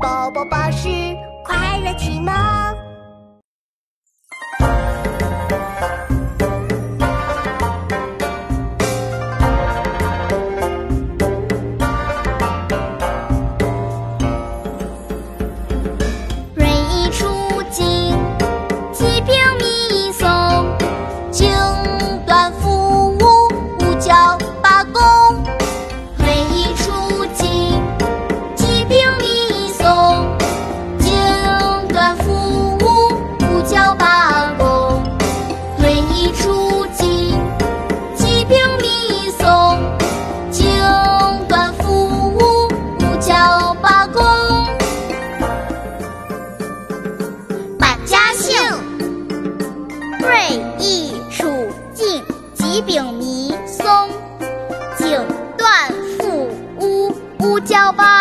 宝宝巴士快乐。地楚晋，齐秉弥松，井断复乌乌胶包。